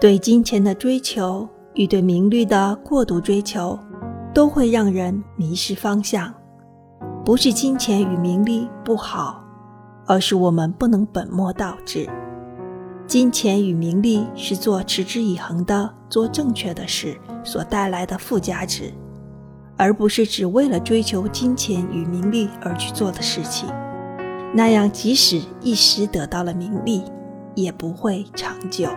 对金钱的追求与对名利的过度追求都会让人迷失方向。不是金钱与名利不好而是我们不能本末倒置。金钱与名利是做持之以恒的做正确的事所带来的附加值而不是只为了追求金钱与名利而去做的事情。那样即使一时得到了名利也不会长久。